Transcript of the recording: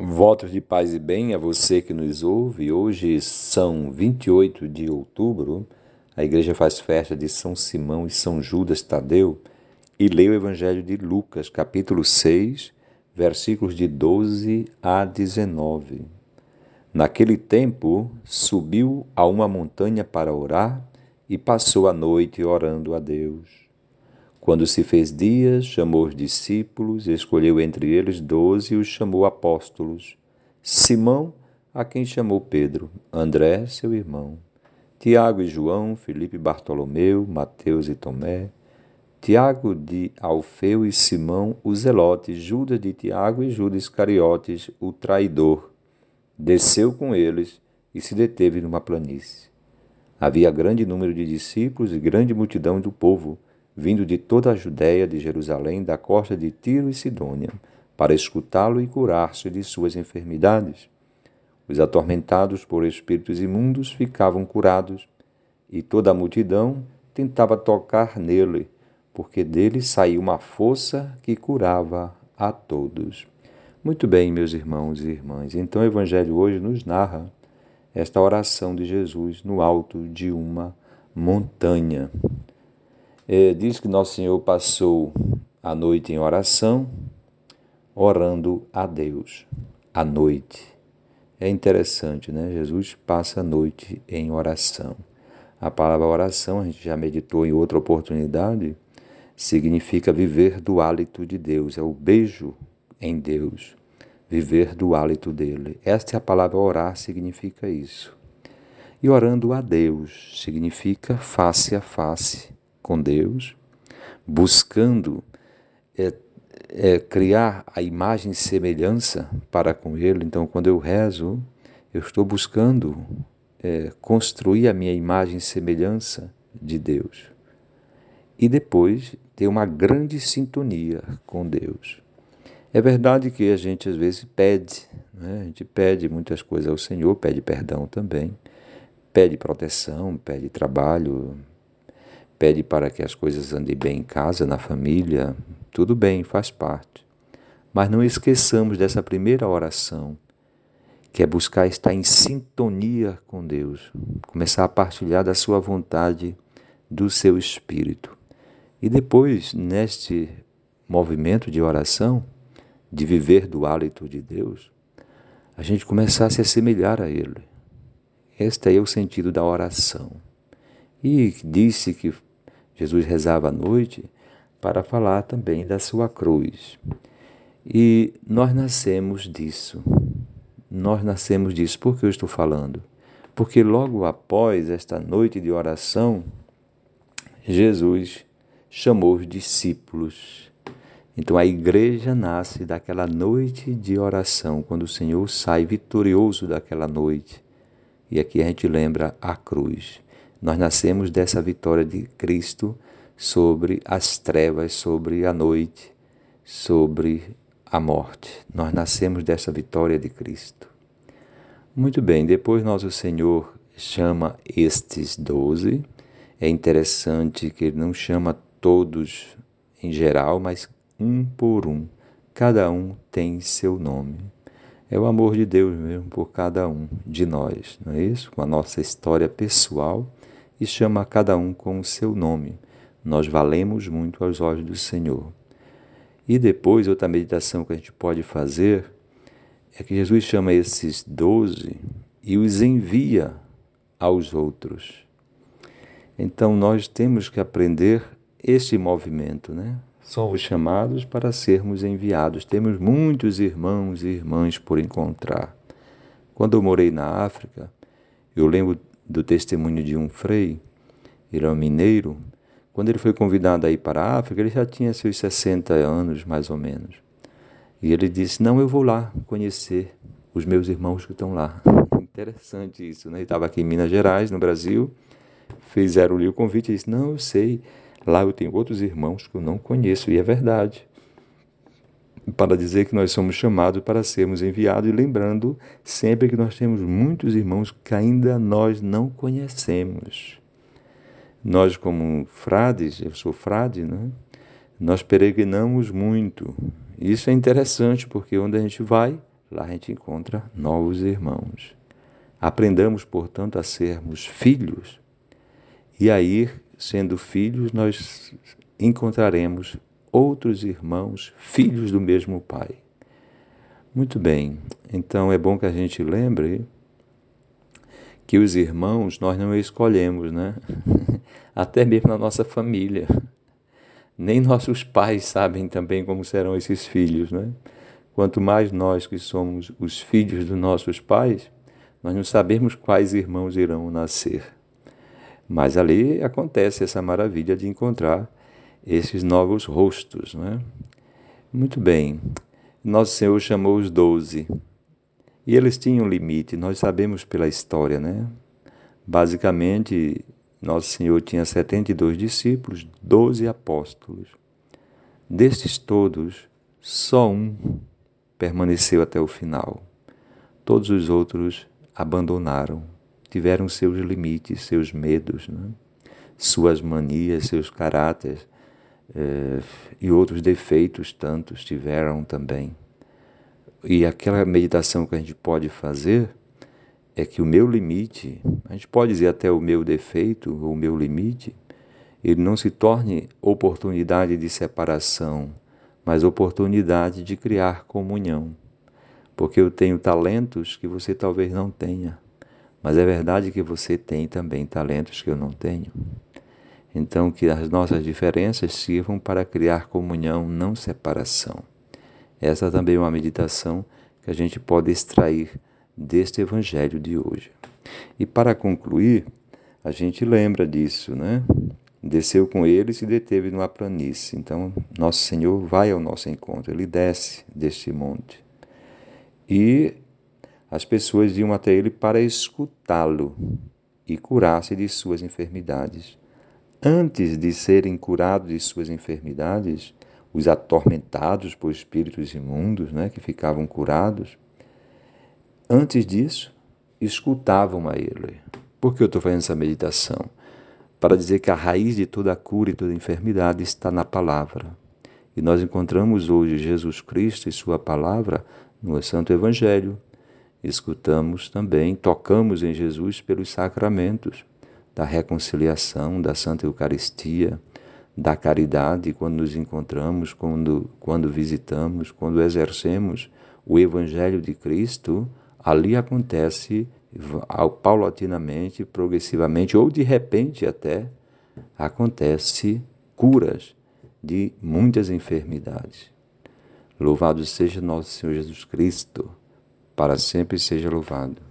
Votos de paz e bem a você que nos ouve. Hoje são 28 de outubro. A igreja faz festa de São Simão e São Judas Tadeu e lê o Evangelho de Lucas, capítulo 6, versículos de 12 a 19. Naquele tempo, subiu a uma montanha para orar e passou a noite orando a Deus. Quando se fez dia, chamou os discípulos, escolheu entre eles doze e os chamou apóstolos. Simão, a quem chamou Pedro, André, seu irmão, Tiago e João, Felipe e Bartolomeu, Mateus e Tomé, Tiago de Alfeu e Simão, o zelote, Judas de Tiago e Judas Iscariotes, o traidor. Desceu com eles e se deteve numa planície. Havia grande número de discípulos e grande multidão do povo vindo de toda a Judéia, de Jerusalém, da costa de Tiro e Sidônia, para escutá-lo e curar-se de suas enfermidades. Os atormentados por espíritos imundos ficavam curados, e toda a multidão tentava tocar nele, porque dele saía uma força que curava a todos. Muito bem, meus irmãos e irmãs. Então o Evangelho hoje nos narra esta oração de Jesus no alto de uma montanha. É, diz que Nosso Senhor passou a noite em oração, orando a Deus, à noite. É interessante, né? Jesus passa a noite em oração. A palavra oração, a gente já meditou em outra oportunidade, significa viver do hálito de Deus, é o beijo em Deus, viver do hálito dele. Esta é a palavra orar, significa isso. E orando a Deus significa face a face com Deus, buscando é, é, criar a imagem e semelhança para com Ele. Então, quando eu rezo, eu estou buscando é, construir a minha imagem e semelhança de Deus. E depois ter uma grande sintonia com Deus. É verdade que a gente às vezes pede, né? a gente pede muitas coisas ao Senhor, pede perdão também, pede proteção, pede trabalho, pede para que as coisas andem bem em casa, na família, tudo bem, faz parte. Mas não esqueçamos dessa primeira oração, que é buscar estar em sintonia com Deus, começar a partilhar da sua vontade, do seu espírito. E depois, neste movimento de oração, de viver do hálito de Deus, a gente começar a se assemelhar a Ele. Este é o sentido da oração. E disse que Jesus rezava à noite para falar também da sua cruz. E nós nascemos disso. Nós nascemos disso. Por que eu estou falando? Porque logo após esta noite de oração, Jesus chamou os discípulos. Então a igreja nasce daquela noite de oração, quando o Senhor sai vitorioso daquela noite. E aqui a gente lembra a cruz. Nós nascemos dessa vitória de Cristo sobre as trevas, sobre a noite, sobre a morte. Nós nascemos dessa vitória de Cristo. Muito bem, depois nosso Senhor chama estes doze. É interessante que ele não chama todos em geral, mas um por um. Cada um tem seu nome. É o amor de Deus mesmo por cada um de nós, não é isso? Com a nossa história pessoal e chama cada um com o seu nome. Nós valemos muito aos olhos do Senhor. E depois, outra meditação que a gente pode fazer é que Jesus chama esses doze e os envia aos outros. Então nós temos que aprender esse movimento, né? Somos chamados para sermos enviados. Temos muitos irmãos e irmãs por encontrar. Quando eu morei na África, eu lembro do testemunho de um frei, ele é um mineiro, quando ele foi convidado a ir para a África, ele já tinha seus 60 anos, mais ou menos. E ele disse: Não, eu vou lá conhecer os meus irmãos que estão lá. Interessante isso, né? Ele estava aqui em Minas Gerais, no Brasil, fizeram-lhe o convite e disse: Não, eu sei, lá eu tenho outros irmãos que eu não conheço, e é verdade para dizer que nós somos chamados para sermos enviados e lembrando sempre que nós temos muitos irmãos que ainda nós não conhecemos. Nós como frades, eu sou frade, né? Nós peregrinamos muito. Isso é interessante porque onde a gente vai, lá a gente encontra novos irmãos. Aprendamos, portanto, a sermos filhos, e aí, sendo filhos, nós encontraremos outros irmãos, filhos do mesmo Pai. Muito bem, então é bom que a gente lembre que os irmãos nós não escolhemos, né? Até mesmo na nossa família. Nem nossos pais sabem também como serão esses filhos, né? Quanto mais nós que somos os filhos dos nossos pais, nós não sabemos quais irmãos irão nascer. Mas ali acontece essa maravilha de encontrar esses novos rostos, né? Muito bem. Nosso Senhor chamou os doze. E eles tinham limite, nós sabemos pela história, né? Basicamente, nosso Senhor tinha 72 discípulos, 12 apóstolos. Destes todos, só um permaneceu até o final. Todos os outros abandonaram, tiveram seus limites, seus medos, né? suas manias, seus caráteres e outros defeitos tantos tiveram também. E aquela meditação que a gente pode fazer é que o meu limite, a gente pode dizer até o meu defeito, o meu limite, ele não se torne oportunidade de separação, mas oportunidade de criar comunhão. Porque eu tenho talentos que você talvez não tenha, mas é verdade que você tem também talentos que eu não tenho. Então, que as nossas diferenças sirvam para criar comunhão, não separação. Essa também é uma meditação que a gente pode extrair deste evangelho de hoje. E para concluir, a gente lembra disso, né? Desceu com ele e se deteve numa planície. Então, nosso Senhor vai ao nosso encontro, ele desce deste monte. E as pessoas iam até ele para escutá-lo e curar-se de suas enfermidades. Antes de serem curados de suas enfermidades, os atormentados por espíritos imundos, né, que ficavam curados, Antes disso, escutavam a ele. Por que eu estou fazendo essa meditação? Para dizer que a raiz de toda cura e toda enfermidade está na palavra. E nós encontramos hoje Jesus Cristo e Sua palavra no Santo Evangelho. Escutamos também, tocamos em Jesus pelos sacramentos da reconciliação, da Santa Eucaristia, da caridade, quando nos encontramos, quando, quando visitamos, quando exercemos o Evangelho de Cristo ali acontece paulatinamente, progressivamente ou de repente até acontece curas de muitas enfermidades. Louvado seja nosso Senhor Jesus Cristo, para sempre seja louvado.